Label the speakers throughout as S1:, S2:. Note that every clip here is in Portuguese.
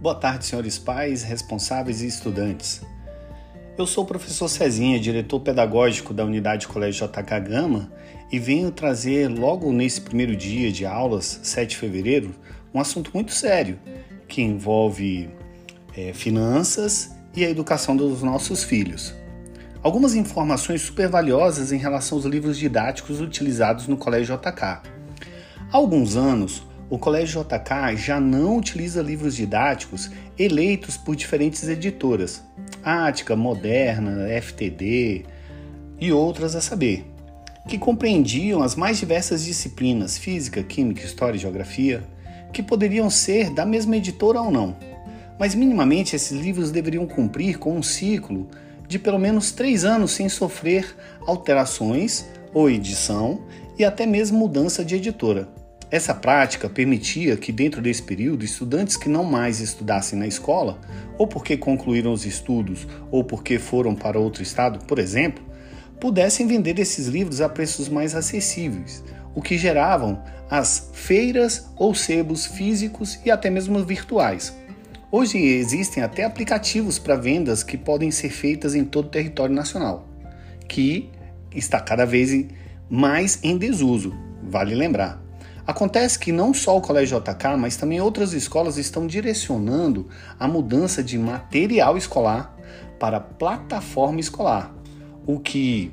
S1: Boa tarde, senhores pais, responsáveis e estudantes. Eu sou o professor Cezinha, diretor pedagógico da unidade Colégio JK Gama, e venho trazer logo nesse primeiro dia de aulas, 7 de fevereiro, um assunto muito sério que envolve é, finanças e a educação dos nossos filhos. Algumas informações super valiosas em relação aos livros didáticos utilizados no Colégio JK. Há alguns anos, o Colégio JK já não utiliza livros didáticos eleitos por diferentes editoras, Ática, Moderna, FTD e outras a saber, que compreendiam as mais diversas disciplinas física, química, história e geografia, que poderiam ser da mesma editora ou não. Mas minimamente esses livros deveriam cumprir com um ciclo de pelo menos três anos sem sofrer alterações ou edição e até mesmo mudança de editora. Essa prática permitia que, dentro desse período, estudantes que não mais estudassem na escola, ou porque concluíram os estudos, ou porque foram para outro estado, por exemplo, pudessem vender esses livros a preços mais acessíveis, o que geravam as feiras ou sebos físicos e até mesmo virtuais. Hoje existem até aplicativos para vendas que podem ser feitas em todo o território nacional, que está cada vez mais em desuso, vale lembrar. Acontece que não só o Colégio JK, mas também outras escolas estão direcionando a mudança de material escolar para plataforma escolar, o que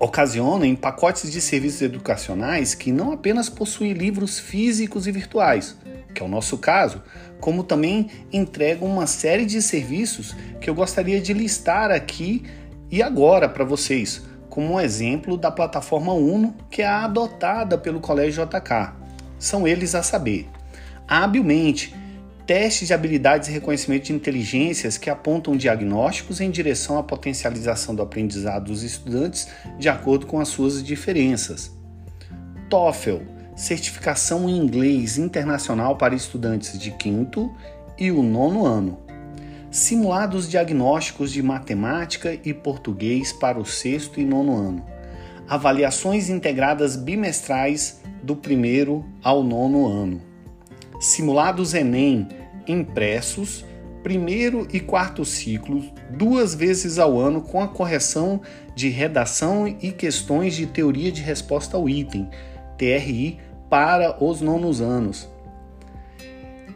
S1: ocasiona em pacotes de serviços educacionais que não apenas possuem livros físicos e virtuais, que é o nosso caso, como também entregam uma série de serviços que eu gostaria de listar aqui e agora para vocês como um exemplo da plataforma Uno, que é adotada pelo Colégio JK. São eles a saber: habilmente, testes de habilidades e reconhecimento de inteligências que apontam diagnósticos em direção à potencialização do aprendizado dos estudantes de acordo com as suas diferenças. TOEFL, certificação em inglês internacional para estudantes de quinto e o nono ano simulados diagnósticos de matemática e português para o sexto e nono ano, avaliações integradas bimestrais do primeiro ao nono ano, simulados Enem impressos, primeiro e quarto ciclos, duas vezes ao ano, com a correção de redação e questões de teoria de resposta ao item, TRI, para os nonos anos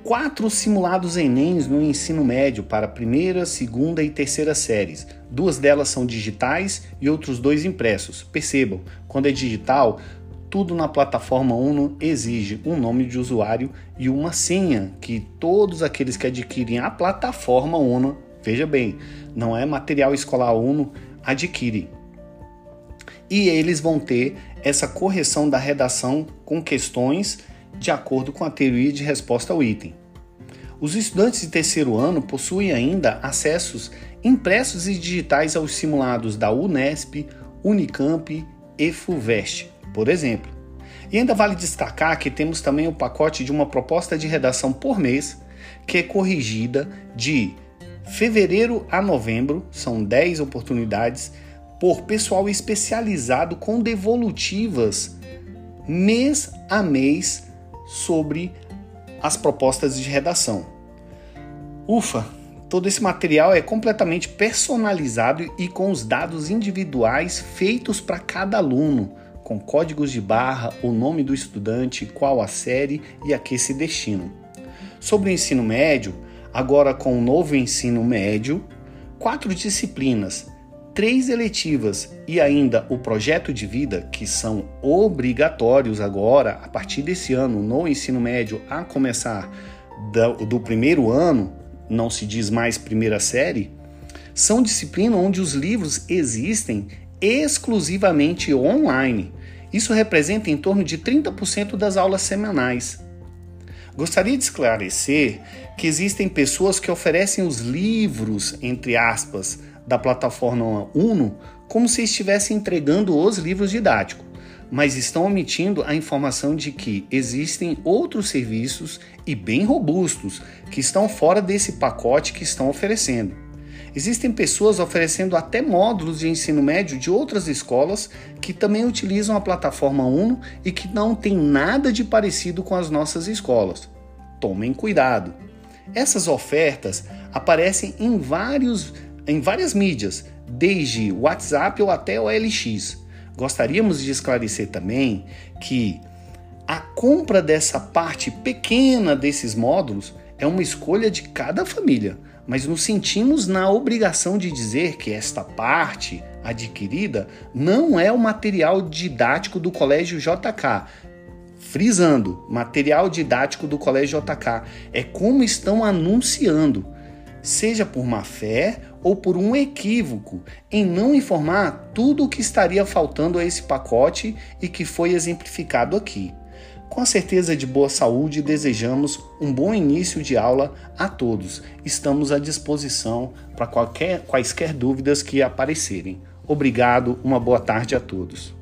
S1: quatro simulados Enems no ensino médio para primeira, segunda e terceira séries. Duas delas são digitais e outros dois impressos. Percebam, quando é digital, tudo na plataforma Uno exige um nome de usuário e uma senha que todos aqueles que adquirem a plataforma Uno, veja bem, não é material escolar Uno, adquirem. E eles vão ter essa correção da redação com questões de acordo com a teoria de resposta ao item. Os estudantes de terceiro ano possuem ainda acessos impressos e digitais aos simulados da Unesp, Unicamp e FUVEST, por exemplo. E ainda vale destacar que temos também o pacote de uma proposta de redação por mês, que é corrigida de fevereiro a novembro, são 10 oportunidades, por pessoal especializado com devolutivas mês a mês sobre as propostas de redação. Ufa, todo esse material é completamente personalizado e com os dados individuais feitos para cada aluno, com códigos de barra, o nome do estudante, qual a série e a que se destinam. Sobre o ensino médio, agora com o novo ensino médio, quatro disciplinas três eletivas e ainda o projeto de vida, que são obrigatórios agora, a partir desse ano, no ensino médio, a começar do, do primeiro ano, não se diz mais primeira série, são disciplinas onde os livros existem exclusivamente online. Isso representa em torno de 30% das aulas semanais. Gostaria de esclarecer que existem pessoas que oferecem os livros, entre aspas, da plataforma Uno como se estivesse entregando os livros didáticos, mas estão omitindo a informação de que existem outros serviços e bem robustos que estão fora desse pacote que estão oferecendo. Existem pessoas oferecendo até módulos de ensino médio de outras escolas que também utilizam a plataforma Uno e que não tem nada de parecido com as nossas escolas. Tomem cuidado. Essas ofertas aparecem em, vários, em várias mídias, desde WhatsApp ou até o LX. Gostaríamos de esclarecer também que a compra dessa parte pequena desses módulos é uma escolha de cada família, mas nos sentimos na obrigação de dizer que esta parte adquirida não é o material didático do Colégio JK. Frisando, material didático do Colégio JK é como estão anunciando, seja por má fé ou por um equívoco em não informar tudo o que estaria faltando a esse pacote e que foi exemplificado aqui. Com a certeza de boa saúde, desejamos um bom início de aula a todos. Estamos à disposição para qualquer, quaisquer dúvidas que aparecerem. Obrigado, uma boa tarde a todos.